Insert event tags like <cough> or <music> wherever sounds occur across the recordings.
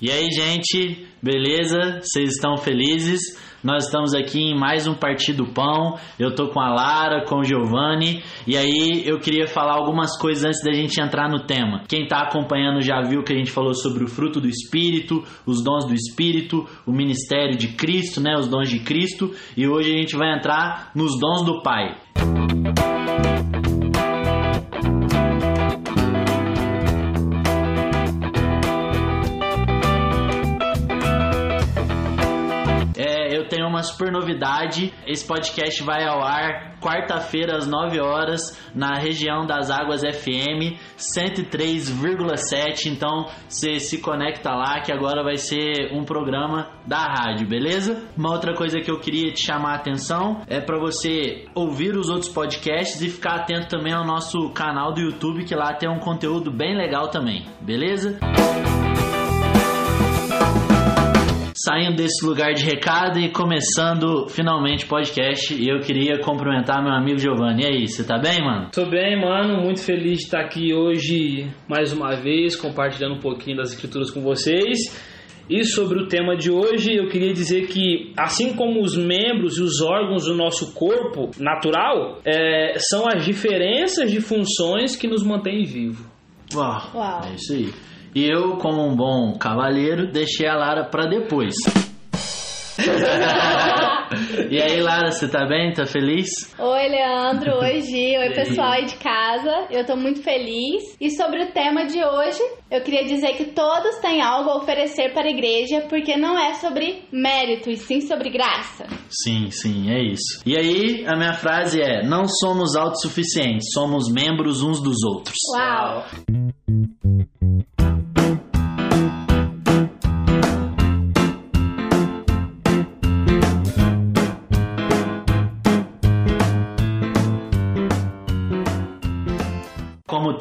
E aí, gente, beleza? Vocês estão felizes? Nós estamos aqui em mais um Partido Pão. Eu tô com a Lara, com o Giovanni. E aí, eu queria falar algumas coisas antes da gente entrar no tema. Quem tá acompanhando já viu que a gente falou sobre o fruto do Espírito, os dons do Espírito, o ministério de Cristo, né? Os dons de Cristo. E hoje a gente vai entrar nos dons do Pai. É, super novidade. Esse podcast vai ao ar quarta-feira às 9 horas na região das Águas FM 103,7. Então você se conecta lá que agora vai ser um programa da rádio, beleza? Uma outra coisa que eu queria te chamar a atenção é para você ouvir os outros podcasts e ficar atento também ao nosso canal do YouTube que lá tem um conteúdo bem legal também, beleza? Saindo desse lugar de recado e começando finalmente o podcast. E eu queria cumprimentar meu amigo Giovanni. E aí, você tá bem, mano? Tô bem, mano. Muito feliz de estar aqui hoje mais uma vez, compartilhando um pouquinho das escrituras com vocês. E sobre o tema de hoje, eu queria dizer que, assim como os membros e os órgãos do nosso corpo natural, é, são as diferenças de funções que nos mantêm vivo. Uau, Uau. É isso aí. E eu, como um bom cavalheiro, deixei a Lara pra depois. <laughs> e aí, Lara, você tá bem? Tá feliz? Oi, Leandro. Oi, Gi. Oi, pessoal aí de casa. Eu tô muito feliz. E sobre o tema de hoje, eu queria dizer que todos têm algo a oferecer para a igreja, porque não é sobre mérito, e sim sobre graça. Sim, sim, é isso. E aí, a minha frase é: não somos autossuficientes, somos membros uns dos outros. Uau!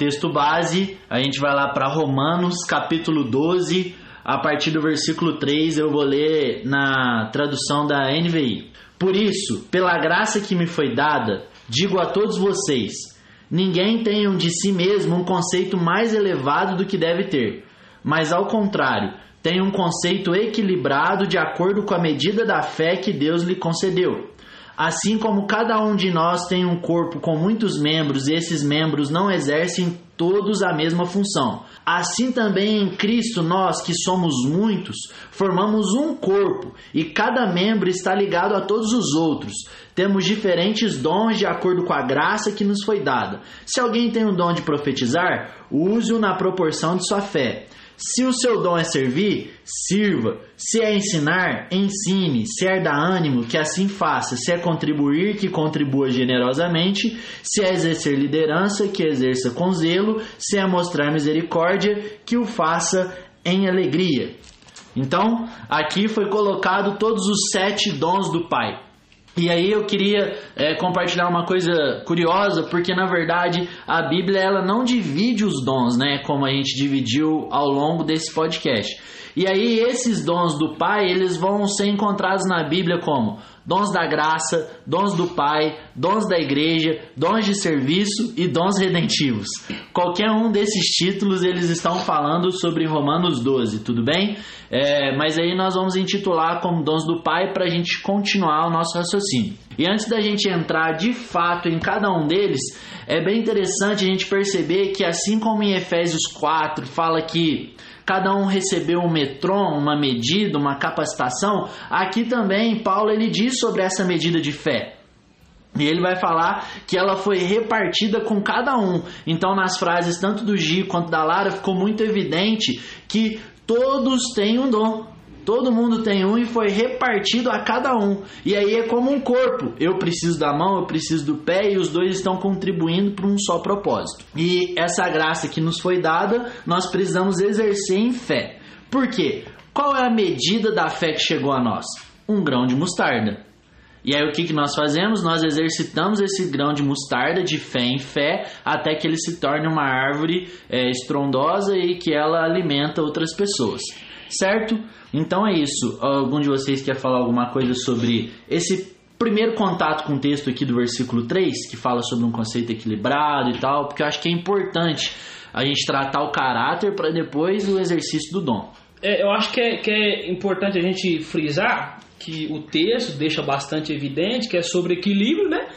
Texto base, a gente vai lá para Romanos, capítulo 12, a partir do versículo 3, eu vou ler na tradução da NVI. Por isso, pela graça que me foi dada, digo a todos vocês: ninguém tenha de si mesmo um conceito mais elevado do que deve ter, mas ao contrário, tenha um conceito equilibrado de acordo com a medida da fé que Deus lhe concedeu. Assim como cada um de nós tem um corpo com muitos membros e esses membros não exercem todos a mesma função, assim também em Cristo nós, que somos muitos, formamos um corpo e cada membro está ligado a todos os outros. Temos diferentes dons de acordo com a graça que nos foi dada. Se alguém tem o dom de profetizar, use-o na proporção de sua fé. Se o seu dom é servir, sirva. Se é ensinar, ensine. Se é dar ânimo, que assim faça. Se é contribuir, que contribua generosamente. Se é exercer liderança, que exerça com zelo. Se é mostrar misericórdia, que o faça em alegria. Então, aqui foi colocado todos os sete dons do Pai. E aí eu queria é, compartilhar uma coisa curiosa, porque na verdade a Bíblia ela não divide os dons, né, como a gente dividiu ao longo desse podcast. E aí esses dons do Pai, eles vão ser encontrados na Bíblia como dons da graça, dons do Pai, dons da igreja, dons de serviço e dons redentivos. Qualquer um desses títulos eles estão falando sobre Romanos 12, tudo bem? É, mas aí nós vamos intitular como dons do Pai para a gente continuar o nosso raciocínio. E antes da gente entrar de fato em cada um deles, é bem interessante a gente perceber que assim como em Efésios 4 fala que cada um recebeu um metron, uma medida, uma capacitação, aqui também Paulo ele diz sobre essa medida de fé. E ele vai falar que ela foi repartida com cada um. Então, nas frases tanto do Gi quanto da Lara, ficou muito evidente que todos têm um dom. Todo mundo tem um e foi repartido a cada um. E aí é como um corpo. Eu preciso da mão, eu preciso do pé e os dois estão contribuindo para um só propósito. E essa graça que nos foi dada, nós precisamos exercer em fé. Por quê? Qual é a medida da fé que chegou a nós? Um grão de mostarda. E aí o que, que nós fazemos? Nós exercitamos esse grão de mostarda de fé em fé até que ele se torne uma árvore é, estrondosa e que ela alimenta outras pessoas. Certo? Então é isso. Algum de vocês quer falar alguma coisa sobre esse primeiro contato com o texto aqui do versículo 3, que fala sobre um conceito equilibrado e tal, porque eu acho que é importante a gente tratar o caráter para depois o exercício do dom. é, eu acho que é, que é importante a gente frisar que o texto deixa bastante evidente que é sobre equilíbrio, né?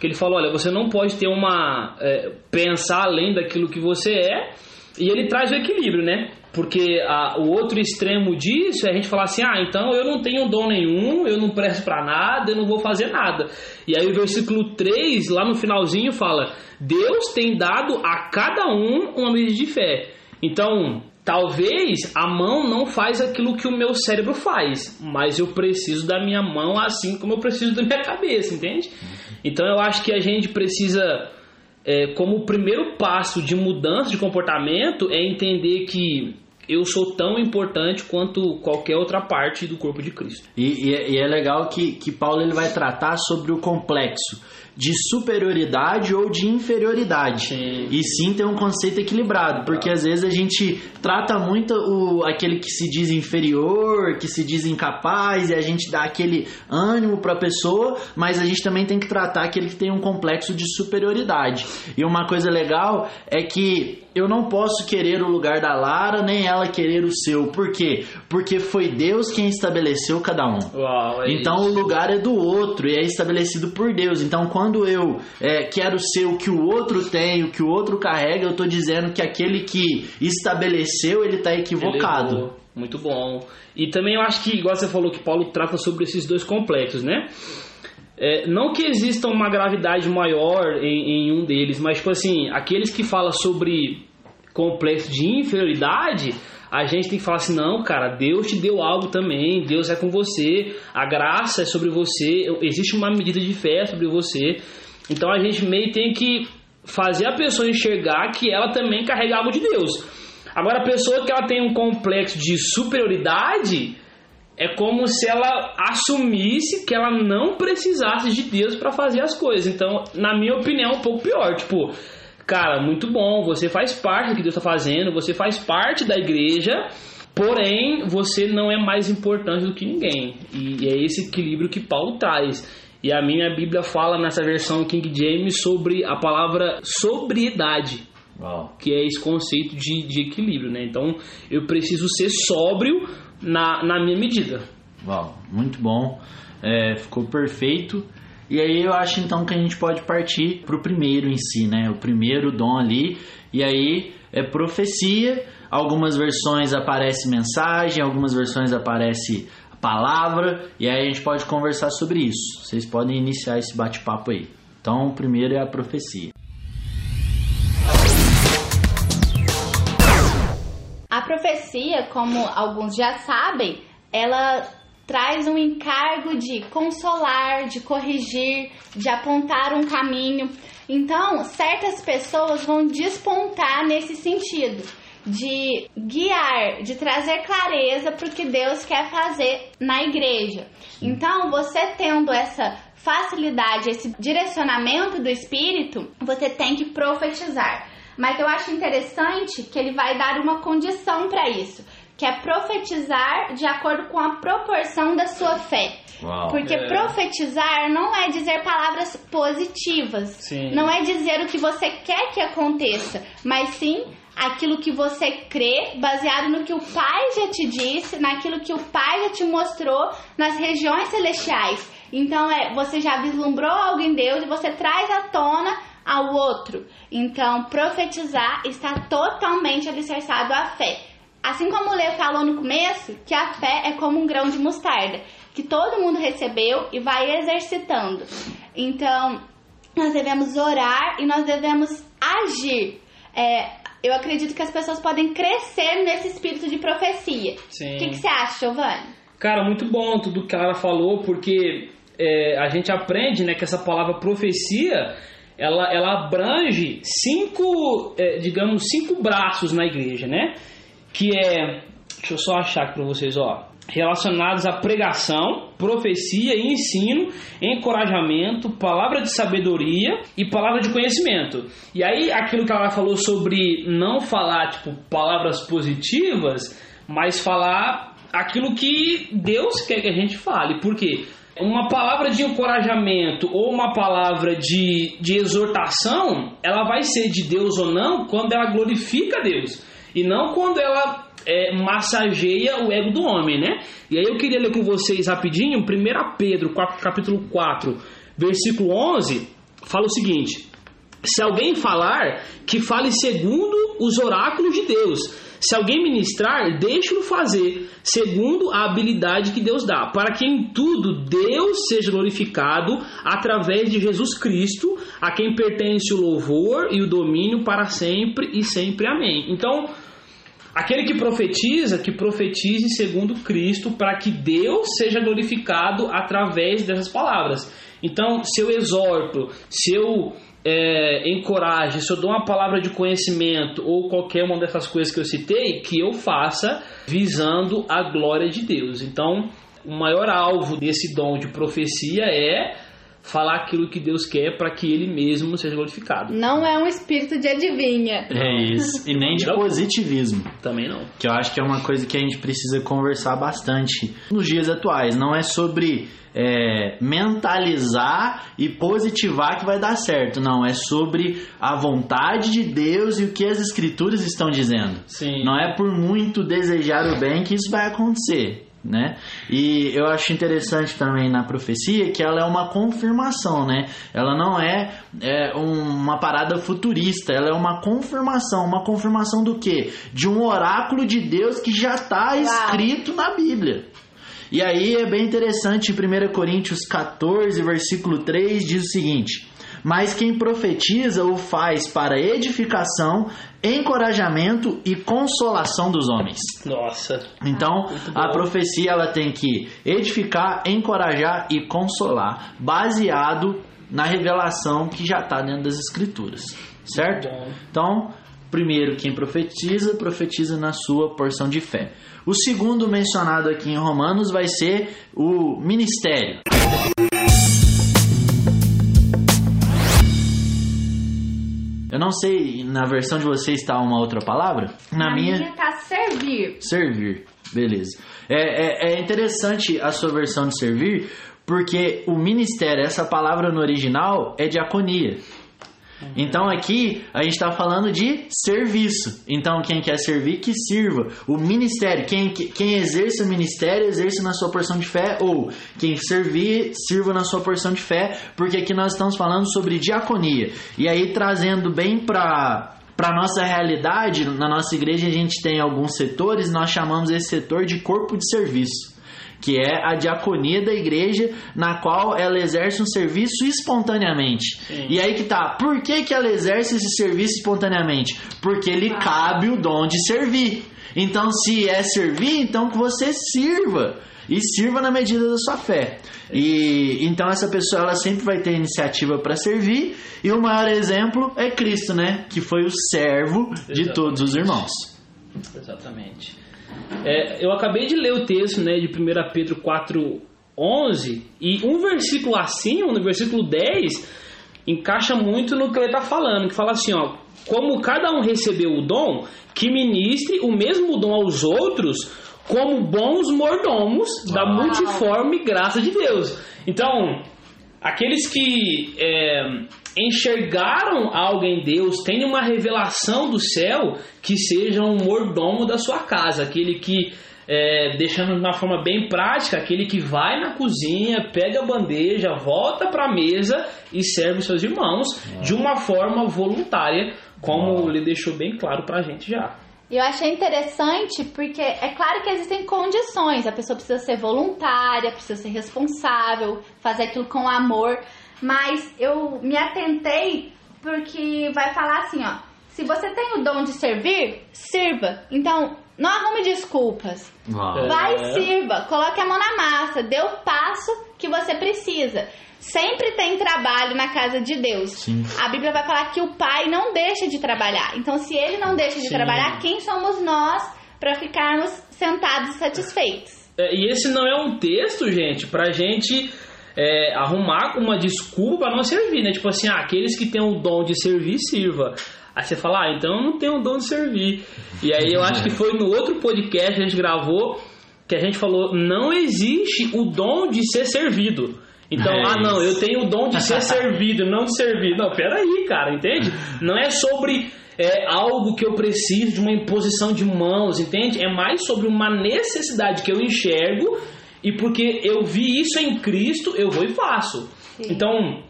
Que ele fala, olha, você não pode ter uma é, pensar além daquilo que você é, e ele traz o equilíbrio, né? Porque a, o outro extremo disso é a gente falar assim: ah, então eu não tenho dom nenhum, eu não presto para nada, eu não vou fazer nada. E aí o versículo 3, lá no finalzinho, fala: Deus tem dado a cada um uma medida de fé. Então, talvez a mão não faz aquilo que o meu cérebro faz, mas eu preciso da minha mão assim como eu preciso da minha cabeça, entende? Então eu acho que a gente precisa é, como o primeiro passo de mudança de comportamento é entender que eu sou tão importante quanto qualquer outra parte do corpo de Cristo. E, e, é, e é legal que, que Paulo ele vai tratar sobre o complexo de superioridade ou de inferioridade. Sim. E sim ter um conceito equilibrado, porque às vezes a gente trata muito o, aquele que se diz inferior, que se diz incapaz, e a gente dá aquele ânimo para a pessoa, mas a gente também tem que tratar aquele que tem um complexo de superioridade. E uma coisa legal é que eu não posso querer o lugar da Lara, nem ela querer o seu. Por quê? Porque foi Deus quem estabeleceu cada um. Uau, é então isso. o lugar é do outro e é estabelecido por Deus. Então quando eu é, quero ser o que o outro tem, o que o outro carrega, eu estou dizendo que aquele que estabeleceu ele está equivocado. Elevou. Muito bom. E também eu acho que, igual você falou, que Paulo trata sobre esses dois complexos, né? É, não que exista uma gravidade maior em, em, um deles, mas tipo assim, aqueles que falam sobre complexo de inferioridade, a gente tem que falar assim, não, cara, Deus te deu algo também, Deus é com você, a graça é sobre você, existe uma medida de fé sobre você. Então a gente meio tem que fazer a pessoa enxergar que ela também carrega algo de Deus. Agora a pessoa que ela tem um complexo de superioridade, é como se ela assumisse que ela não precisasse de Deus para fazer as coisas. Então, na minha opinião, é um pouco pior. Tipo, cara, muito bom, você faz parte do que Deus está fazendo, você faz parte da igreja, porém, você não é mais importante do que ninguém. E é esse equilíbrio que Paulo traz. E a minha Bíblia fala nessa versão King James sobre a palavra sobriedade. Uau. Que é esse conceito de, de equilíbrio, né? Então eu preciso ser sóbrio na, na minha medida. Uau, muito bom. É, ficou perfeito. E aí eu acho então que a gente pode partir para o primeiro em si, né? O primeiro dom ali. E aí é profecia. Algumas versões aparece mensagem, algumas versões aparece palavra. E aí a gente pode conversar sobre isso. Vocês podem iniciar esse bate-papo aí. Então o primeiro é a profecia. A profecia, como alguns já sabem, ela traz um encargo de consolar, de corrigir, de apontar um caminho. Então, certas pessoas vão despontar nesse sentido, de guiar, de trazer clareza para o que Deus quer fazer na igreja. Então, você tendo essa facilidade, esse direcionamento do Espírito, você tem que profetizar. Mas eu acho interessante que ele vai dar uma condição para isso, que é profetizar de acordo com a proporção da sua fé. Uau. Porque É. profetizar não é dizer palavras positivas, Sim. não é dizer o que você quer que aconteça, mas sim aquilo que você crê, baseado no que o Pai já te disse, naquilo que o Pai já te mostrou nas regiões celestiais. Então é, você já vislumbrou algo em Deus e você traz à tona ao outro. Então, profetizar está totalmente alicerçado à fé. Assim como o Lê falou no começo, que a fé é como um grão de mostarda, que todo mundo recebeu e vai exercitando. Então, nós devemos orar e nós devemos agir. É, eu acredito que as pessoas podem crescer nesse espírito de profecia. Sim. O que, que você acha, Giovanni? Cara, muito bom tudo que ela falou, porque é, a gente aprende né, que essa palavra profecia ela, ela abrange cinco, é, digamos, cinco braços na igreja, né? Que é, deixa eu só achar aqui para vocês, ó, relacionados à pregação, profecia e ensino, encorajamento, palavra de sabedoria e palavra de conhecimento. E aí aquilo que ela falou sobre não falar tipo palavras positivas, mas falar aquilo que Deus quer que a gente fale. Por quê? Uma palavra de encorajamento ou uma palavra de, de exortação, ela vai ser de Deus ou não quando ela glorifica Deus. E não quando ela é, massageia o ego do homem, né? E aí eu queria ler com vocês rapidinho, 1 Pedro, capítulo 4, versículo 11, fala o seguinte: Se alguém falar, que fale segundo os oráculos de Deus. Se alguém ministrar, deixe-o fazer, segundo a habilidade que Deus dá, para que em tudo Deus seja glorificado através de Jesus Cristo, a quem pertence o louvor e o domínio para sempre e sempre. Amém. Então, Aquele que profetiza, que profetize segundo Cristo, para que Deus seja glorificado através dessas palavras. Então, se eu exorto, se eu é, encorajo, se eu dou uma palavra de conhecimento ou qualquer uma dessas coisas que eu citei, que eu faça visando a glória de Deus. Então, o maior alvo desse dom de profecia é falar aquilo que Deus quer para que Ele mesmo seja glorificado. Não é um espírito de adivinha. É isso. E nem de positivismo. Também não. Que eu acho que é uma coisa que a gente precisa conversar bastante nos dias atuais. Não é sobre é, mentalizar e positivar que vai dar certo. Não, é sobre a vontade de Deus e o que as escrituras estão dizendo. Sim. Não é por muito desejar o bem que isso vai acontecer né? E eu acho interessante também na profecia que ela é uma confirmação, né? Ela não é, é uma parada futurista, ela é uma confirmação, uma confirmação do quê? De um oráculo de Deus que já está escrito na Bíblia. E aí é bem interessante, em 1 Coríntios 14, versículo 3, diz o seguinte: mas quem profetiza o faz para edificação, encorajamento e consolação dos homens. Nossa. Então, a profecia ela tem que edificar, encorajar e consolar, baseado na revelação que já está dentro das escrituras, certo? Então, primeiro, quem profetiza, profetiza na sua porção de fé. O segundo mencionado aqui em Romanos vai ser o ministério. Eu não sei, na versão de vocês está uma outra palavra? Na, na minha está servir. Servir, beleza. É, é, é interessante a sua versão de servir, porque o ministério, essa palavra no original é diaconia. Então aqui a gente está falando de serviço. Então quem quer servir, que sirva. O ministério, quem, quem exerce o ministério, exerce na sua porção de fé. Ou quem servir, sirva na sua porção de fé. Porque aqui nós estamos falando sobre diaconia. E aí trazendo bem para para nossa realidade, na nossa igreja a gente tem alguns setores, nós chamamos esse setor de corpo de serviço que é a diaconia da igreja, na qual ela exerce um serviço espontaneamente. Sim. E aí que tá, por que, que ela exerce esse serviço espontaneamente? Porque lhe ah. cabe o dom de servir. Então, se é servir, então que você sirva e sirva na medida da sua fé. E então essa pessoa ela sempre vai ter iniciativa para servir e o maior exemplo é Cristo, né, que foi o servo Exatamente. de todos os irmãos. Exatamente. É, eu acabei de ler o texto né, de 1 Pedro 4, 11, e um versículo acima, no versículo 10, encaixa muito no que ele está falando, que fala assim, ó, como cada um recebeu o dom, que ministre o mesmo dom aos outros, como bons mordomos da multiforme graça de Deus. Então, aqueles que é, enxergaram algo em Deus, têm uma revelação do céu, que seja um mordomo da sua casa, aquele que, é, deixando de uma forma bem prática, aquele que vai na cozinha, pega a bandeja, volta para a mesa e serve os seus irmãos de uma forma voluntária, como ele deixou bem claro para a gente já. Eu achei interessante porque é claro que existem condições, a pessoa precisa ser voluntária, precisa ser responsável, fazer aquilo com amor, mas eu me atentei porque vai falar assim, ó. Se você tem o dom de servir, sirva. Então, não arrume desculpas. Uau. Vai e sirva. Coloque a mão na massa. Dê o passo que você precisa. Sempre tem trabalho na casa de Deus. Sim. A Bíblia vai falar que o pai não deixa de trabalhar. Então, se ele não deixa de Sim. trabalhar, quem somos nós para ficarmos sentados satisfeitos? É, e esse não é um texto, gente, pra gente é, arrumar uma desculpa para não servir, né? Tipo assim, ah, aqueles que têm o dom de servir, sirva. Aí você fala, ah, então eu não tenho o dom de servir. E aí eu acho que foi no outro podcast que a gente gravou que a gente falou, não existe o dom de ser servido. Então, é ah, não, eu tenho o dom de ser <laughs> servido, não de servir. Não, peraí, cara, entende? Não é sobre é algo que eu preciso de uma imposição de mãos, entende? É mais sobre uma necessidade que eu enxergo e porque eu vi isso em Cristo, eu vou e faço. Sim. Então,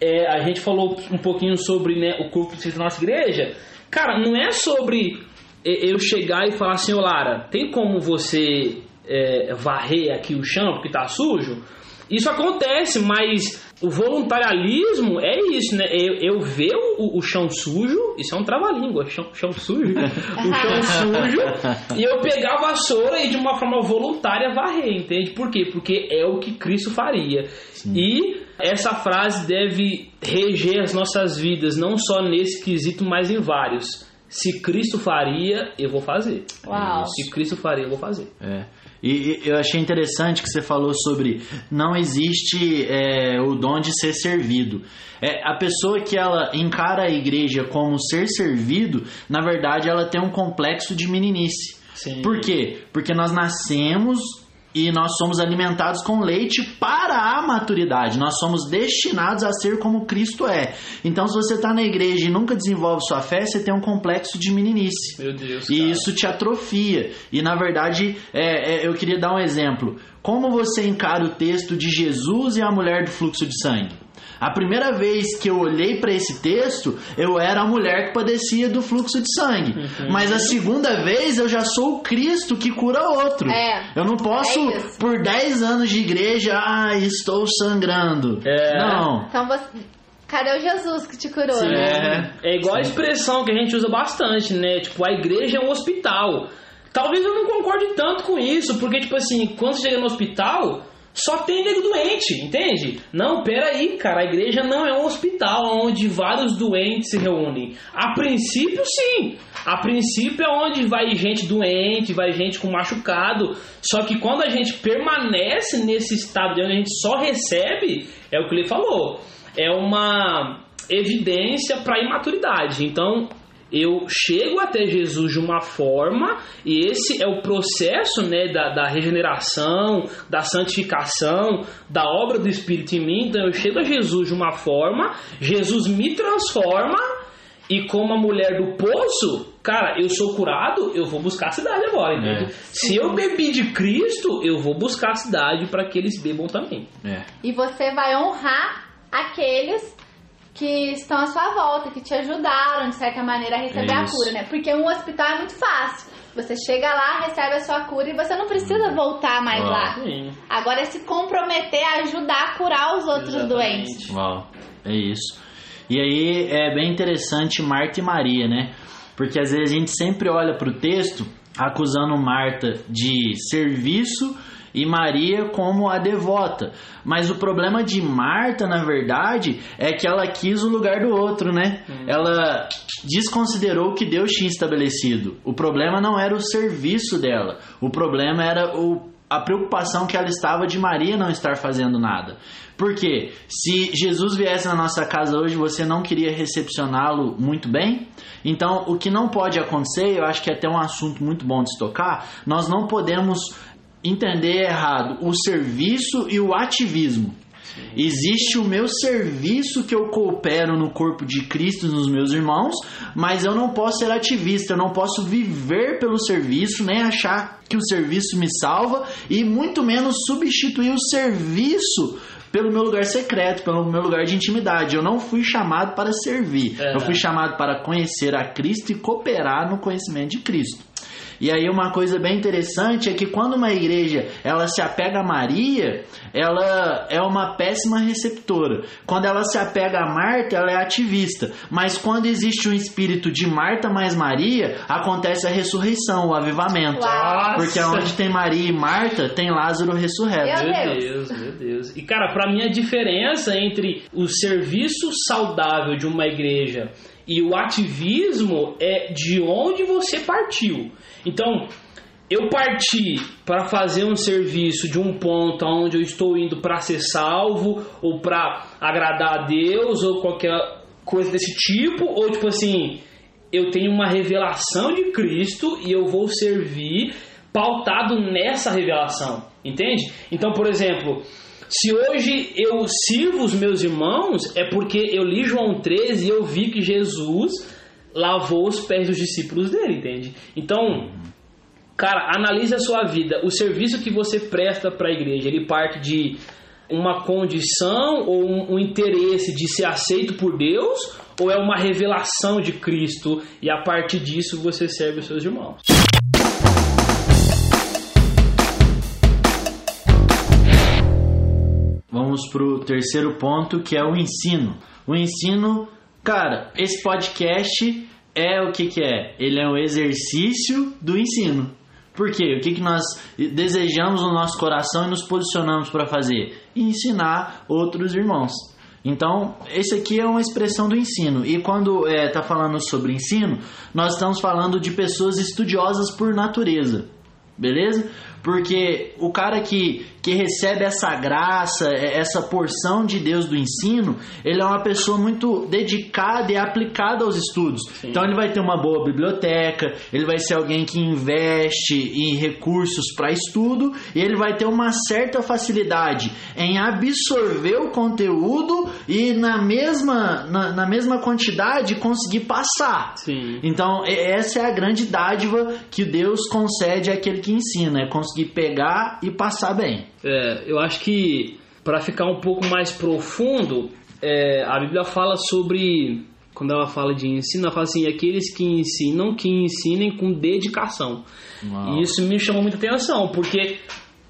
é, a gente falou um pouquinho sobre né, o corpo da nossa igreja. Cara, não é sobre é, eu chegar e falar assim, ô Lara, tem como você é, varrer aqui o chão porque tá sujo? Isso acontece, mas o voluntarialismo é isso, né? Eu, eu ver o, o chão sujo, isso é um trava-língua, chão, chão sujo, o chão <laughs> sujo, e eu pegar a vassoura e de uma forma voluntária varrer, entende? Por quê? Porque é o que Cristo faria. E essa frase deve reger as nossas vidas, não só nesse quesito, mas em vários. Se Cristo faria, eu vou fazer. Uau. Se Cristo faria, eu vou fazer. É. E, e eu achei interessante que você falou sobre não existe é, o dom de ser servido. É, a pessoa que ela encara a igreja como ser servido, na verdade ela tem um complexo de meninice. Sim. Por quê? Porque nós nascemos e nós somos alimentados com leite para a maturidade. Nós somos destinados a ser como Cristo é. Então, se você está na igreja e nunca desenvolve sua fé, você tem um complexo de meninice. Meu Deus. E cara. isso te atrofia. E na verdade, é, é, eu queria dar um exemplo. Como você encara o texto de Jesus e a mulher do fluxo de sangue? A primeira vez que eu olhei para esse texto, eu era a mulher que padecia do fluxo de sangue. Uhum. Mas a segunda vez eu já sou o Cristo que cura outro. É. Eu não posso, É por 10 anos de igreja, ah, estou sangrando. É. Não. Então você. Cadê o Jesus que te curou, Sim. né? É. É igual a expressão que a gente usa bastante, né? Tipo, a igreja é um hospital. Talvez eu não concorde tanto com isso, porque, tipo assim, quando você chega no hospital, só tem nego doente, entende? Não, peraí, cara, a igreja não é um hospital onde vários doentes se reúnem. A princípio, sim. A princípio é onde vai gente doente, vai gente com machucado. Só que quando a gente permanece nesse estado de onde a gente só recebe, é o que ele falou. É uma evidência para imaturidade. Então, eu chego até Jesus de uma forma, e esse é o processo né, da, da regeneração, da santificação, da obra do Espírito em mim. Então eu chego a Jesus de uma forma, Jesus me transforma, e como a mulher do poço, cara, eu sou curado, eu vou buscar a cidade agora, entende? É. Se eu bebi de Cristo, eu vou buscar a cidade para que eles bebam também. É. E você vai honrar aqueles que estão à sua volta, que te ajudaram, de certa maneira, a receber É a isso. cura, né? Porque um hospital é muito fácil. Você chega lá, recebe a sua cura e você não precisa voltar mais Ah. lá. Sim. Agora é se comprometer a ajudar a curar os outros Exatamente. doentes. Uau, é isso. E aí é bem interessante Marta e Maria, né? Porque às vezes a gente sempre olha para o texto acusando Marta de serviço e Maria como a devota. Mas o problema de Marta, na verdade, é que ela quis o lugar do outro, né? Ela desconsiderou o que Deus tinha estabelecido. O problema não era o serviço dela. O problema era o a preocupação que ela estava de Maria não estar fazendo nada. Porque se Jesus viesse na nossa casa hoje, você não queria recepcioná-lo muito bem? Então, o que não pode acontecer, eu acho que é até um assunto muito bom de se tocar, nós não podemos entender errado o serviço e o ativismo. Existe o meu serviço que eu coopero no corpo de Cristo nos meus irmãos, mas eu não posso ser ativista, eu não posso viver pelo serviço, nem achar que o serviço me salva e muito menos substituir o serviço pelo meu lugar secreto, pelo meu lugar de intimidade. Eu não fui chamado para servir, É. eu fui chamado para conhecer a Cristo e cooperar no conhecimento de Cristo. E aí uma coisa bem interessante é que quando uma igreja ela se apega a Maria, ela é uma péssima receptora. Quando ela se apega a Marta, ela é ativista. Mas quando existe um espírito de Marta mais Maria, acontece a ressurreição, o avivamento. Uau. Porque onde tem Maria e Marta, tem Lázaro ressurreto. Meu Deus. Deus, meu Deus. E cara, pra mim a diferença entre o serviço saudável de uma igreja e o ativismo é de onde você partiu. Então, eu parti para fazer um serviço de um ponto onde eu estou indo para ser salvo ou para agradar a Deus ou qualquer coisa desse tipo, ou tipo assim, eu tenho uma revelação de Cristo e eu vou servir pautado nessa revelação, entende? Então, por exemplo, se hoje eu sirvo os meus irmãos, é porque eu li João 13 e eu vi que Jesus lavou os pés dos discípulos dele, entende? Então, cara, analise a sua vida. O serviço que você presta para a igreja, ele parte de uma condição ou um, um, interesse de ser aceito por Deus ou é uma revelação de Cristo e a partir disso você serve os seus irmãos? Vamos pro terceiro ponto que é o ensino. O ensino, cara, esse podcast é o que que é? Ele é um exercício do ensino. Por quê? O que, que nós desejamos no nosso coração e nos posicionamos para fazer? Ensinar outros irmãos. Então, esse aqui é uma expressão do ensino. E quando está é, tá falando sobre ensino, nós estamos falando de pessoas estudiosas por natureza. Beleza? Porque o cara que, que recebe essa graça, essa porção de Deus do ensino, ele é uma pessoa muito dedicada e aplicada aos estudos. Sim. Então ele vai ter uma boa biblioteca, ele vai ser alguém que investe em recursos para estudo e ele vai ter uma certa facilidade em absorver o conteúdo e na mesma, na, na mesma quantidade conseguir passar. Sim. Então essa é a grande dádiva que Deus concede àquele que ensina, é conseguir pegar e passar bem. É, eu acho que para ficar um pouco mais profundo, é, a Bíblia fala sobre quando ela fala de ensino, ela fala assim, aqueles que ensinam, que ensinem com dedicação. Uau. E isso me chamou muita atenção, porque,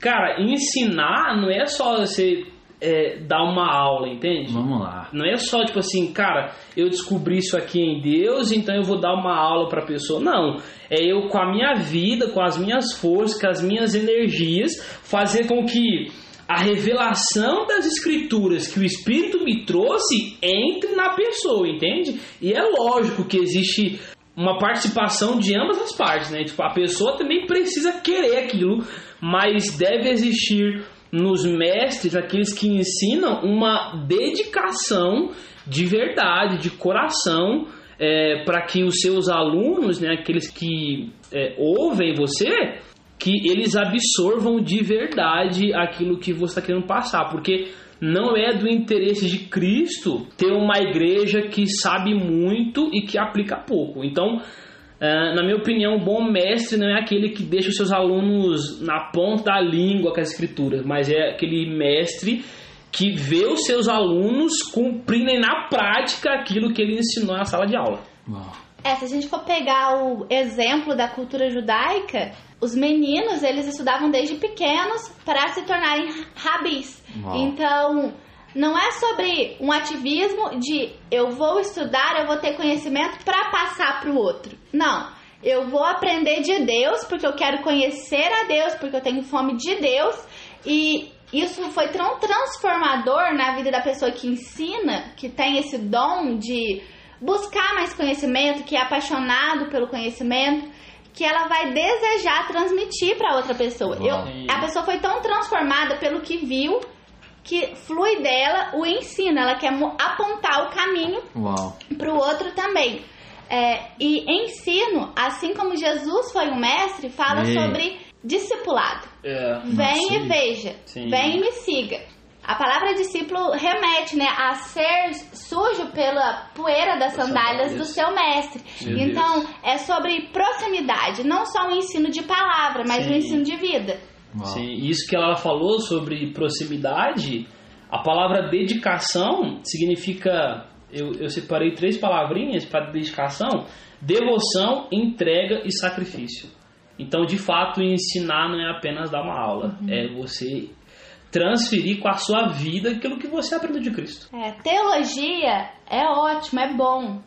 cara, ensinar não é só você é, dar uma aula, entende? Vamos lá. Não é só tipo assim, cara, eu descobri isso aqui em Deus, então eu vou dar uma aula para a pessoa. Não. É eu com a minha vida, com as minhas forças, com as minhas energias, fazer com que a revelação das escrituras que o Espírito me trouxe entre na pessoa, entende? E é lógico que existe uma participação de ambas as partes, né? Tipo, a pessoa também precisa querer aquilo, mas deve existir nos mestres, aqueles que ensinam, uma dedicação de verdade, de coração, é, para que os seus alunos, né, aqueles que é, ouvem você, que eles absorvam de verdade aquilo que você está querendo passar, porque não é do interesse de Cristo ter uma igreja que sabe muito e que aplica pouco. Então, na minha opinião, um bom mestre não é aquele que deixa os seus alunos na ponta da língua com as escrituras, mas é aquele mestre que vê os seus alunos cumprirem na prática aquilo que ele ensinou na sala de aula. É, se a gente for pegar o exemplo da cultura judaica, os meninos eles estudavam desde pequenos para se tornarem rabis. Uau. Então, não é sobre um ativismo de eu vou estudar, eu vou ter conhecimento para passar para o outro. Não. Eu vou aprender de Deus porque eu quero conhecer a Deus, porque eu tenho fome de Deus e isso foi tão transformador na vida da pessoa que ensina, que tem esse dom de buscar mais conhecimento, que é apaixonado pelo conhecimento, que ela vai desejar transmitir para outra pessoa. Eu, a pessoa foi tão transformada pelo que viu que flui dela o ensino, ela quer apontar o caminho para o outro também. É, e ensino, assim como Jesus foi um mestre, fala e... sobre discipulado. É, Vem e veja, Sim. vem e me siga. A palavra discípulo remete né, a ser sujo pela poeira das sandálias do seu mestre. Meu então, Deus. é sobre proximidade, não só o ensino de palavra, mas Sim. o ensino de vida. Sim, isso que ela falou sobre proximidade, a palavra dedicação significa. Eu, eu separei três palavrinhas para dedicação: devoção, entrega e sacrifício. Então, de fato, ensinar não é apenas dar uma aula, uhum. é você transferir com a sua vida aquilo que você aprendeu de Cristo. É, teologia é ótimo, é bom.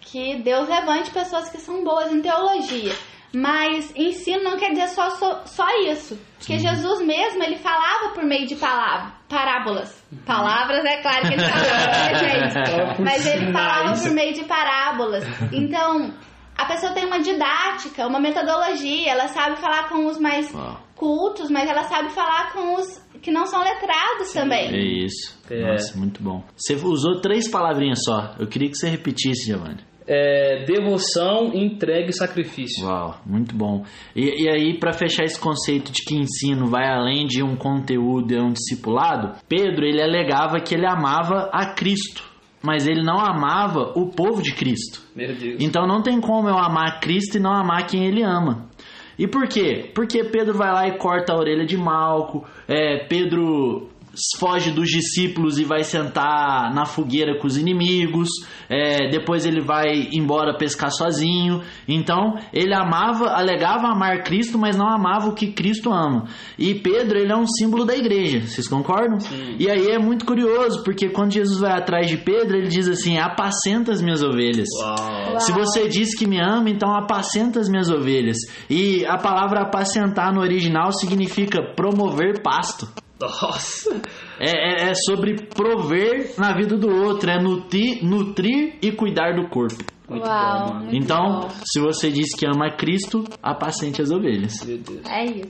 Que Deus levante pessoas que são boas em teologia. Mas ensino não quer dizer só, só, só isso. Porque Jesus mesmo, ele falava por meio de palavra, parábolas. Uhum. Palavras, é claro que ele <laughs> falava, né, gente? Mas ele falava por meio de parábolas. Então, a pessoa tem uma didática, uma metodologia, ela sabe falar com os mais cultos, mas ela sabe falar com os que não são letrados Sim, também. É isso. É. Nossa, muito bom. Você usou três palavrinhas só. Eu queria que você repetisse, Giovanni. É, devoção, entrega e sacrifício. Uau, muito bom. E, e aí, para fechar esse conceito de que ensino vai além de um conteúdo e um discipulado, Pedro ele alegava que ele amava a Cristo mas ele não amava o povo de Cristo. Meu Deus. Então não tem como eu amar Cristo e não amar quem ele ama. E por quê? Porque Pedro vai lá e corta a orelha de Malco, é, Pedro foge dos discípulos e vai sentar na fogueira com os inimigos, é, depois ele vai embora pescar sozinho. Então ele amava, alegava amar Cristo, mas não amava o que Cristo ama. E Pedro ele é um símbolo da igreja, vocês concordam? Sim. E aí é muito curioso, porque quando Jesus vai atrás de Pedro, ele diz assim: apacenta as minhas ovelhas. Uau. Se você diz que me ama, então apacenta as minhas ovelhas. E a palavra apacentar no original significa promover pasto. Nossa. É, é- é sobre prover na vida do outro, é nutrir, nutrir e cuidar do corpo. Muito Uau, bom, mano. muito Então, bom. se você diz que ama Cristo, apacente as ovelhas. Meu Deus. É isso.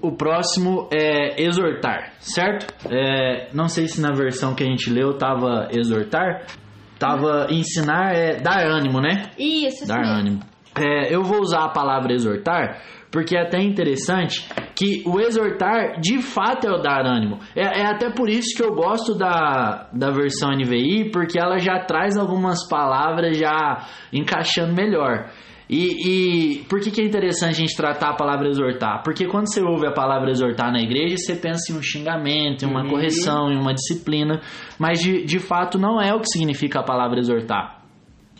O próximo é exortar, certo? É, não sei se na versão que a gente leu tava exortar, tava ensinar, é dar ânimo, né? Isso, isso Dar mesmo. ânimo. É, eu vou usar a palavra exortar porque é até interessante que o exortar de fato é o dar ânimo. É, é até por isso que eu gosto da, da versão NVI, porque ela já traz algumas palavras já encaixando melhor. E, e por que, que é interessante a gente tratar a palavra exortar? Porque quando você ouve a palavra exortar na igreja, você pensa em um xingamento, em uma Uhum. correção, em uma disciplina, mas de, de fato não é o que significa a palavra exortar.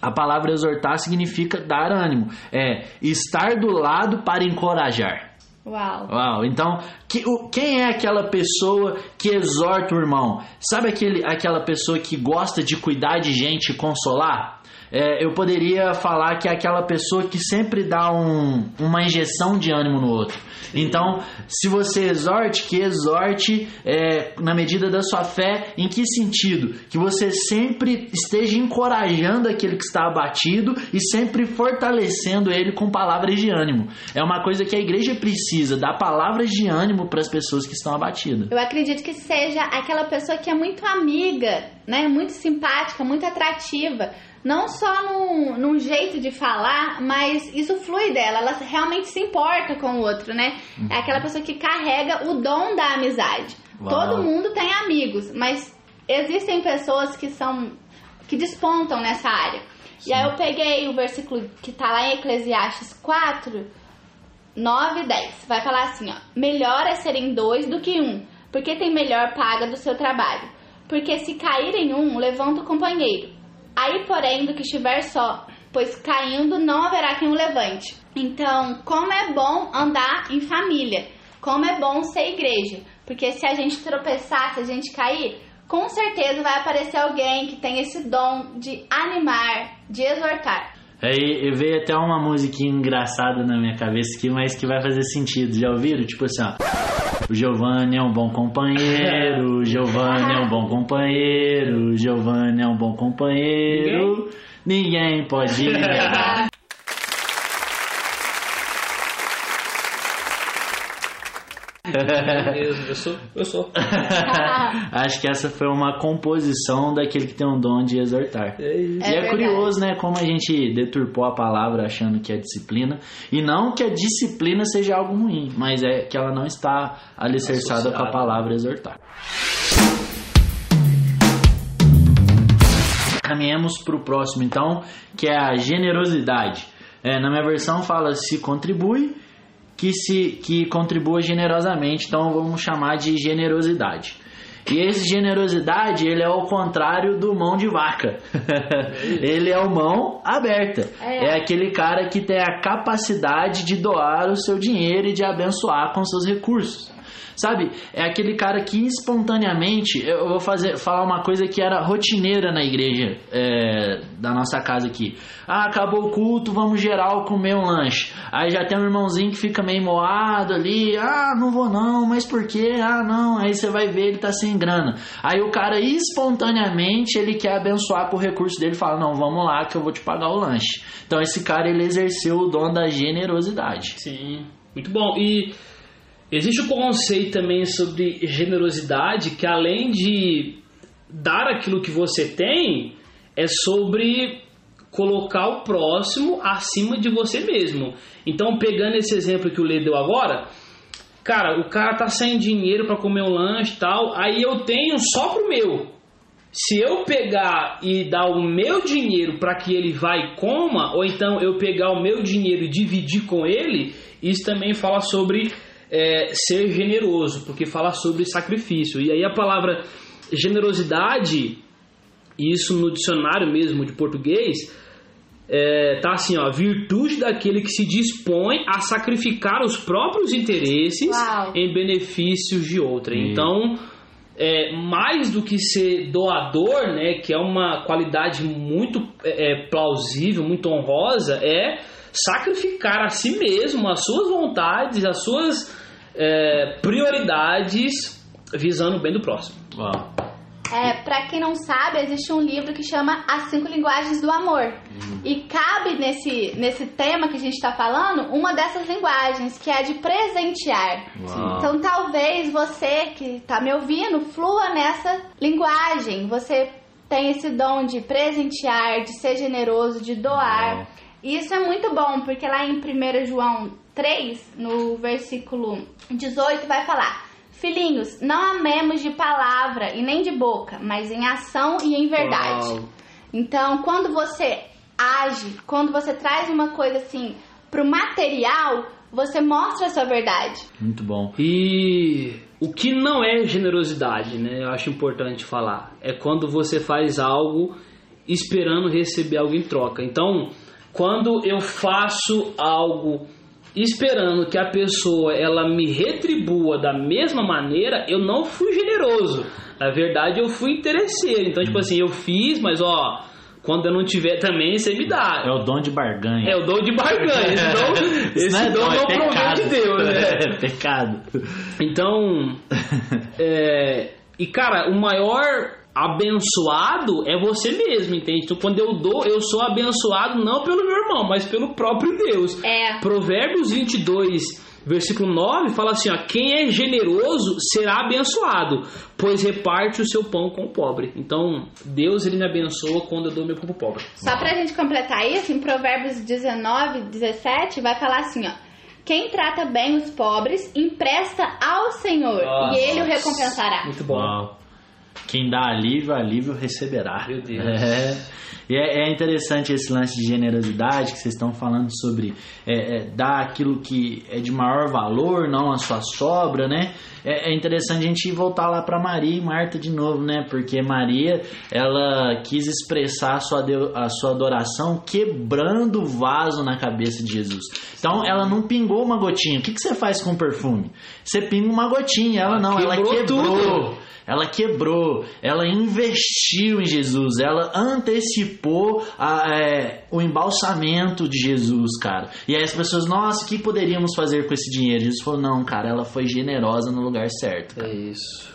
A palavra exortar significa dar ânimo, é estar do lado para encorajar. Uau. Uau, então, que, o, quem é aquela pessoa que exorta o irmão? Sabe aquele, aquela pessoa que gosta de cuidar de gente e consolar? É, eu poderia falar que é aquela pessoa que sempre dá um, uma injeção de ânimo no outro. Então, se você exorte, que exorte é, na medida da sua fé, em que sentido? Que você sempre esteja encorajando aquele que está abatido e sempre fortalecendo ele com palavras de ânimo. É uma coisa que a igreja precisa, dar palavras de ânimo para as pessoas que estão abatidas. Eu acredito que seja aquela pessoa que é muito amiga, né? Muito simpática, muito atrativa. Não só num, num jeito de falar, mas isso flui dela. Ela realmente se importa com o outro, né? É aquela pessoa que carrega o dom da amizade. Uau. Todo mundo tem amigos, mas existem pessoas que são que despontam nessa área. E aí eu peguei o versículo que tá lá em Eclesiastes 4, 9 e 10. Vai falar assim, ó. Melhor é serem dois do que um, porque tem melhor paga do seu trabalho. Porque se cair em um, levanta o companheiro. Aí, porém, do que estiver só, pois caindo não haverá quem o levante. Então, como é bom andar em família, como é bom ser igreja. Porque se a gente tropeçar, se a gente cair, com certeza vai aparecer alguém que tem esse dom de animar, de exortar. Aí veio até uma musiquinha engraçada na minha cabeça aqui, mas que vai fazer sentido. Já ouviram? Tipo assim, ó. O Giovanni é um bom companheiro, o Giovanni é um bom companheiro, o Giovanni é um bom companheiro. Ninguém pode <laughs> negar. Eu sou. Eu sou. <laughs> Acho que essa foi uma composição daquele que tem um dom de exortar. É isso. e é verdade. curioso, né, como a gente deturpou a palavra achando que é disciplina. E não que a disciplina seja algo ruim, mas é que ela não está alicerçada com a palavra exortar. Caminhamos para o próximo, então, que é a generosidade. É, na minha versão fala se contribui, que se que contribua generosamente, então vamos chamar de generosidade. E esse generosidade, ele é ao contrário do mão de vaca. <laughs> ele é o mão aberta. É. é aquele cara que tem a capacidade de doar o seu dinheiro e de abençoar com seus recursos. Sabe? É aquele cara que espontaneamente. Eu vou fazer, falar uma coisa que era rotineira na igreja é, da nossa casa aqui. Ah, acabou o culto, vamos geral comer um lanche. Aí já tem um irmãozinho que fica meio moado ali. Ah, não vou não, mas por quê? Ah, não. Aí você vai ver, ele tá sem grana. Aí o cara espontaneamente ele quer abençoar com o recurso dele fala: Não, vamos lá que eu vou te pagar o lanche. Então esse cara ele exerceu o dom da generosidade. Sim, muito bom. E existe o conceito também sobre generosidade, que além de dar aquilo que você tem, é sobre colocar o próximo acima de você mesmo. Então, pegando esse exemplo que o Lê deu agora, cara, o cara tá sem dinheiro para comer um lanche e tal, aí eu tenho só pro meu. Se eu pegar e dar o meu dinheiro para que ele vá e coma, ou então eu pegar o meu dinheiro e dividir com ele, isso também fala sobre é, ser generoso, porque fala sobre sacrifício. E aí a palavra generosidade, isso no dicionário mesmo de português, é, tá assim, ó, virtude daquele que se dispõe a sacrificar os próprios interesses Uau. em benefícios de outrem. Então, é, mais do que ser doador, né, que é uma qualidade muito é, é, plausível, muito honrosa, é sacrificar a si mesmo, as suas vontades, as suas é, prioridades visando o bem do próximo. Uau. É, pra quem não sabe, existe um livro que chama As Cinco Linguagens do Amor. E cabe nesse, nesse tema que a gente tá falando uma dessas linguagens, que é a de presentear. Uau. Então talvez você que tá me ouvindo flua nessa linguagem. Você tem esse dom de presentear, de ser generoso, de doar. Uau. E isso é muito bom, porque lá em 1 João 3, no versículo 18, vai falar: Filhinhos, não amemos de palavra e nem de boca, mas em ação e em verdade. Uau. Então, quando você age, quando você traz uma coisa assim pro material, você mostra a sua verdade. Muito bom. E o que não é generosidade, né? Eu acho importante falar. É quando você faz algo esperando receber algo em troca. Então, quando eu faço algo esperando que a pessoa ela me retribua da mesma maneira, eu não fui generoso. Na verdade, eu fui interesseiro. Então, tipo assim, eu fiz, mas ó, quando eu não tiver também, você me dá. É o dom de barganha. É o dom de barganha. Esse dom, <laughs> Isso esse dom não provém pecado. de Deus, né? <laughs> É pecado. Então, <laughs> é, e cara, o maior abençoado é você mesmo, entende? Então, quando eu dou, eu sou abençoado não pelo meu irmão, mas pelo próprio Deus. É. Provérbios 22, versículo 9 fala assim: ó, quem é generoso será abençoado, pois reparte o seu pão com o pobre. Então, Deus ele me abençoa quando eu dou meu pão pro pobre. Só pra gente completar isso, em Provérbios 19, 17, vai falar assim, ó. Quem trata bem os pobres, empresta ao Senhor, Nossa. e ele o recompensará. Muito bom. Uau. Quem dá alívio, alívio receberá. Meu Deus. É. E é, é interessante esse lance de generosidade que vocês estão falando sobre é, é, dar aquilo que é de maior valor, não a sua sobra, né? É, é interessante a gente voltar lá para Maria e Marta de novo, né? Porque Maria, ela quis expressar a sua, a sua adoração quebrando o vaso na cabeça de Jesus. Então, ela não pingou uma gotinha. O que, que você faz com perfume? Você pinga uma gotinha. Ela não, ela Quebrou quebrou. tudo. Ela quebrou, ela investiu em Jesus, ela antecipou a, é, o embalsamento de Jesus, cara. E aí as pessoas, nossa, o que poderíamos fazer com esse dinheiro? Jesus falou, não, cara, ela foi generosa no lugar certo. cara. É isso.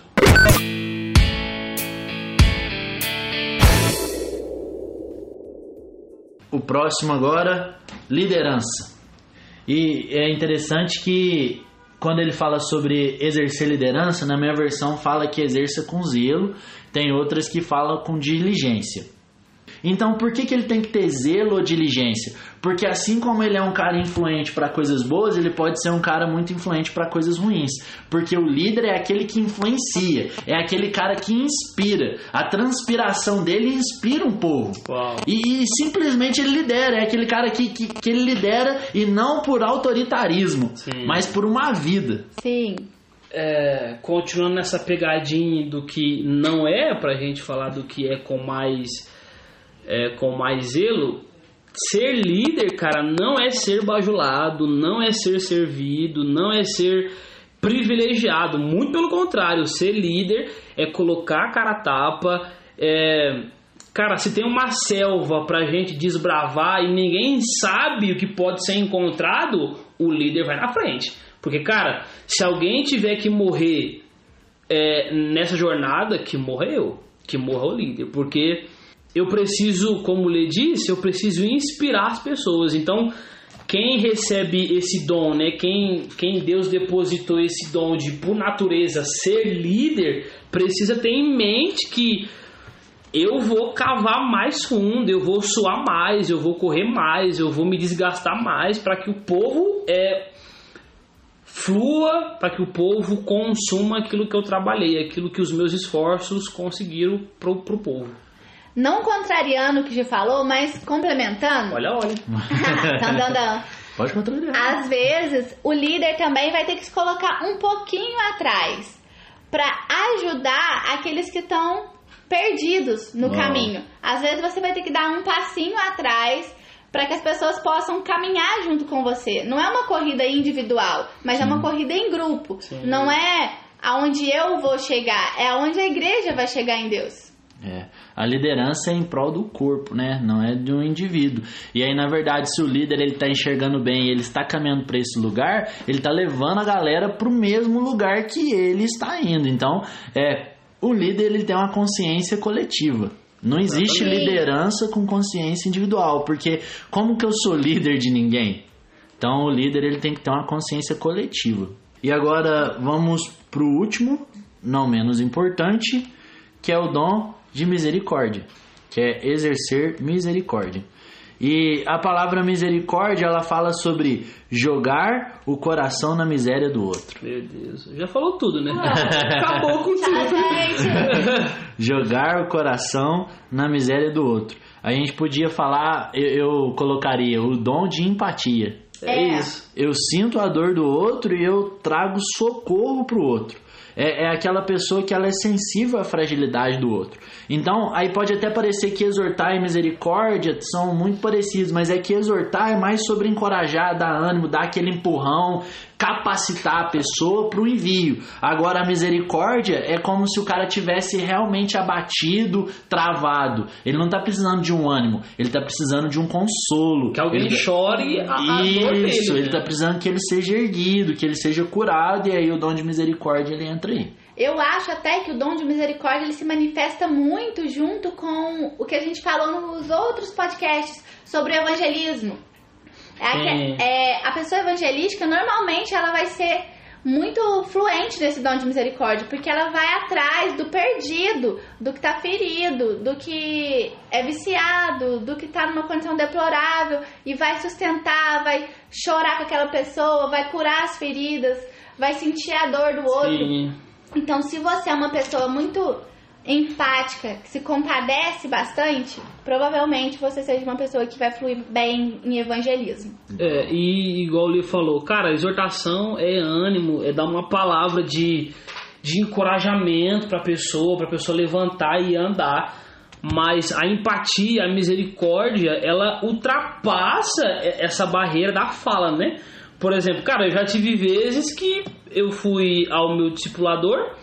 O próximo agora, liderança. E é interessante que quando ele fala sobre exercer liderança, na minha versão fala que exerça com zelo, tem outras que falam com diligência. Então, por que, que ele tem que ter zelo ou diligência? Porque assim como ele é um cara influente para coisas boas, ele pode ser um cara muito influente para coisas ruins. Porque o líder é aquele que influencia, é aquele cara que inspira. A transpiração dele inspira um povo. E, e simplesmente ele lidera, é aquele cara que, que, que ele lidera e não por autoritarismo, Sim. mas por uma vida. Sim. É, continuando nessa pegadinha do que não é pra gente falar do que é com mais é, com mais zelo ser líder cara não é ser bajulado não é ser servido não é ser privilegiado. Muito pelo contrário ser líder é colocar a cara a tapa é, cara se tem uma selva pra gente desbravar e ninguém sabe o que pode ser encontrado o líder vai na frente. Porque cara se alguém tiver que morrer é, nessa jornada que morreu, que morra o líder, porque eu preciso, como o Lê disse, eu preciso inspirar as pessoas. Então, quem recebe esse dom, né? Quem, quem Deus depositou esse dom de, por natureza, ser líder, precisa ter em mente que eu vou cavar mais fundo, eu vou suar mais, eu vou correr mais, eu vou me desgastar mais para que o povo é, flua para que o povo consuma aquilo que eu trabalhei, aquilo que os meus esforços conseguiram pro, pro povo. Não contrariando o que já falou, mas complementando. Olha, olha. <laughs> Dan, dan. Pode contrariar. Às vezes, o líder também vai ter que se colocar um pouquinho atrás para ajudar aqueles que estão perdidos no Uau. caminho. Às vezes, você vai ter que dar um passinho atrás para que as pessoas possam caminhar junto com você. Não é uma corrida individual, mas é uma corrida em grupo. Sim. Não é aonde eu vou chegar, é aonde a igreja vai chegar em Deus. É, a liderança é em prol do corpo, né? Não é de um indivíduo. E aí, na verdade, se o líder ele tá enxergando bem, e ele está caminhando para esse lugar, ele tá levando a galera pro mesmo lugar que ele está indo. Então, é, o líder ele tem uma consciência coletiva. Não existe liderança com consciência individual, porque como que eu sou líder de ninguém? Então, o líder ele tem que ter uma consciência coletiva. E agora vamos pro último, não menos importante, que é o dom de misericórdia, que é exercer misericórdia. E a palavra misericórdia, ela fala sobre jogar o coração na miséria do outro. Meu Deus, já falou tudo, né? <laughs> Acabou com tudo. <laughs> Jogar o coração na miséria do outro. A gente podia falar, eu, eu colocaria o dom de empatia. É É. isso. Eu sinto a dor do outro e eu trago socorro pro outro. É, é aquela pessoa que ela é sensível à fragilidade do outro. Então, aí pode até parecer que exortar e misericórdia são muito parecidos, mas é que exortar é mais sobre encorajar, dar ânimo, dar aquele empurrão, capacitar a pessoa para o envio. Agora, a misericórdia é como se o cara tivesse realmente abatido, travado. Ele não está precisando de um ânimo, ele está precisando de um consolo. Que alguém Ele tá- chore a, a dor dele. isso, ele né? tá precisando que ele seja erguido, que ele seja curado, e aí o dom de misericórdia ele entra aí. Eu acho até que o dom de misericórdia ele se manifesta muito junto com o que a gente falou nos outros podcasts sobre o evangelismo. É a, é, a pessoa evangelística normalmente ela vai ser muito fluente nesse dom de misericórdia, porque ela vai atrás do perdido, do que tá ferido, do que é viciado, do que tá numa condição deplorável e vai sustentar, vai chorar com aquela pessoa, vai curar as feridas, vai sentir a dor do outro. Sim. Então, se você é uma pessoa muito empática, que se compadece bastante, provavelmente você seja uma pessoa que vai fluir bem em evangelismo. É, e igual o Lee falou, cara, exortação é ânimo, é dar uma palavra de, de encorajamento pra pessoa, pra pessoa levantar e andar. Mas a empatia, a misericórdia, ela ultrapassa essa barreira da fala, né? Por exemplo, cara, eu já tive vezes que eu fui ao meu discipulador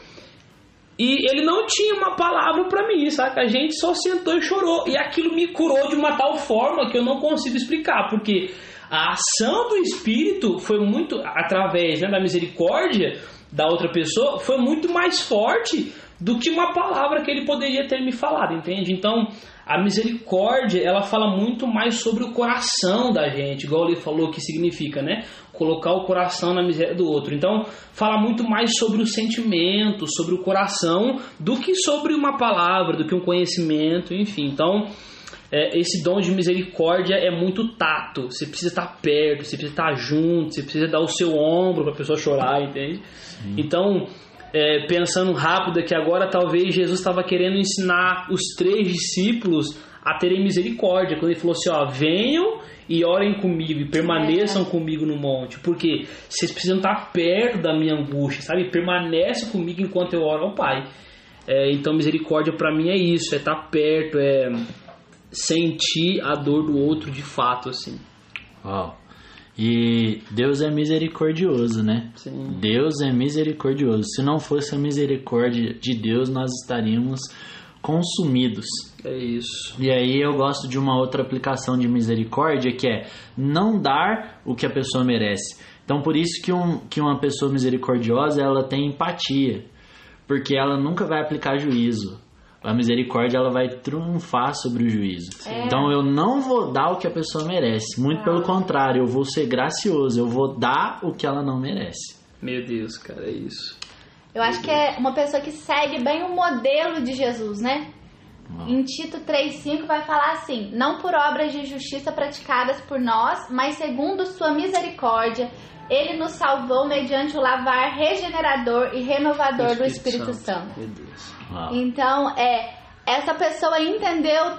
e ele não tinha uma palavra pra mim, saca? A gente só sentou e chorou. E aquilo me curou de uma tal forma que eu não consigo explicar, porque a ação do Espírito foi muito, através né, da misericórdia da outra pessoa, foi muito mais forte do que uma palavra que ele poderia ter me falado, entende? Então, a misericórdia, ela fala muito mais sobre o coração da gente, igual ele falou que significa, né? Colocar o coração na miséria do outro. Então, fala muito mais sobre o sentimento, sobre o coração, do que sobre uma palavra, do que um conhecimento, enfim. Então, é, esse dom de misericórdia é muito tato. Você precisa estar perto, você precisa estar junto, você precisa dar o seu ombro para a pessoa chorar, entende? Então, é, pensando rápido aqui agora, talvez Jesus estava querendo ensinar os três discípulos a terem misericórdia. Quando ele falou assim: ó, venham e orem comigo e permaneçam comigo no monte. Porque vocês precisam estar perto da minha angústia, sabe? Permanece comigo enquanto eu oro ao Pai. É, então, misericórdia para mim é isso: é estar perto, é sentir a dor do outro de fato, assim. Uau. E Deus é misericordioso, né? Sim. Deus é misericordioso. Se não fosse a misericórdia de Deus, nós estaríamos consumidos. É isso. E aí eu gosto de uma outra aplicação de misericórdia que é não dar o que a pessoa merece. Então por isso que, um, que uma pessoa misericordiosa ela tem empatia, porque ela nunca vai aplicar juízo. A misericórdia ela vai triunfar sobre o juízo. Então eu não vou dar o que a pessoa merece, muito pelo contrário, eu vou ser gracioso, eu vou dar o que ela não merece. Meu Deus, cara, é isso. Eu acho que é uma pessoa que segue bem o modelo de Jesus, né? Em Tito 3,5 vai falar assim: Não por obras de justiça praticadas por nós, mas segundo sua misericórdia, ele nos salvou mediante o lavar regenerador e renovador do Espírito Santo. Meu Deus. Uau. Então, é, essa pessoa entendeu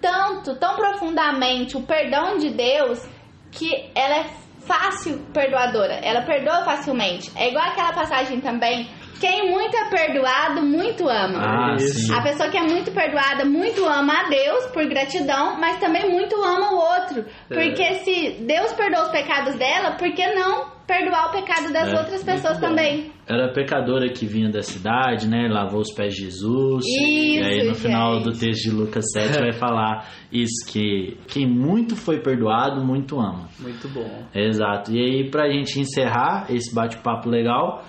tanto, tão profundamente o perdão de Deus que ela é fácil perdoadora. Ela perdoa facilmente. É igual aquela passagem também. Quem muito é perdoado, muito ama. Ah, Isso. A pessoa que é muito perdoada, muito ama a Deus por gratidão, mas também muito ama o outro. Porque se Deus perdoa os pecados dela, por que não perdoar o pecado das É, outras pessoas também? Era a pecadora que vinha da cidade, né? Lavou os pés de Jesus. e Isso, aí no final gente. do texto de Lucas 7 vai falar isso, que quem muito foi perdoado, muito ama. Muito bom. Exato. E aí, pra gente encerrar esse bate-papo legal,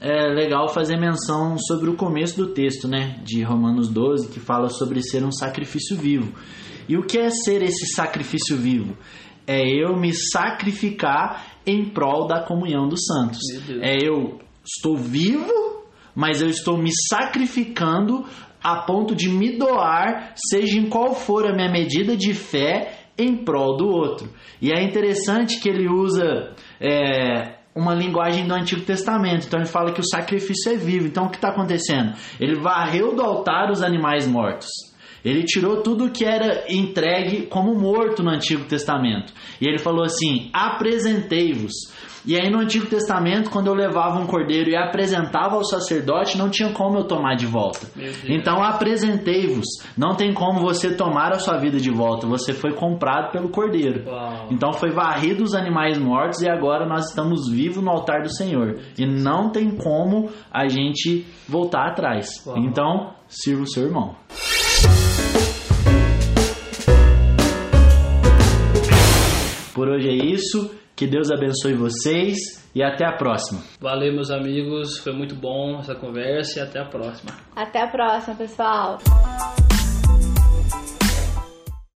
é legal fazer menção sobre o começo do texto, né? De Romanos 12, que fala sobre ser um sacrifício vivo. E o que é ser esse sacrifício vivo? É eu me sacrificar em prol da comunhão dos santos. É eu estou vivo, mas eu estou me sacrificando a ponto de me doar, seja em qual for a minha medida de fé, em prol do outro. E é interessante que ele usa é, uma linguagem do Antigo Testamento. Então ele fala que o sacrifício é vivo. Então o que está acontecendo? Ele varreu do altar os animais mortos. Ele tirou tudo que era entregue como morto no Antigo Testamento. E ele falou assim: apresentei-vos. E aí no Antigo Testamento, quando eu levava um cordeiro e apresentava ao sacerdote, não tinha como eu tomar de volta. Então apresentei-vos. Não tem como você tomar a sua vida de volta. Você foi comprado pelo cordeiro. Uau. Então foi varrido os animais mortos e agora nós estamos vivos no altar do Senhor. E não tem como a gente voltar atrás. Uau. Então, sirva o seu irmão. Por hoje é isso. Que Deus abençoe vocês e até a próxima. Valeu, meus amigos. Foi muito bom essa conversa e até a próxima. Até a próxima, pessoal.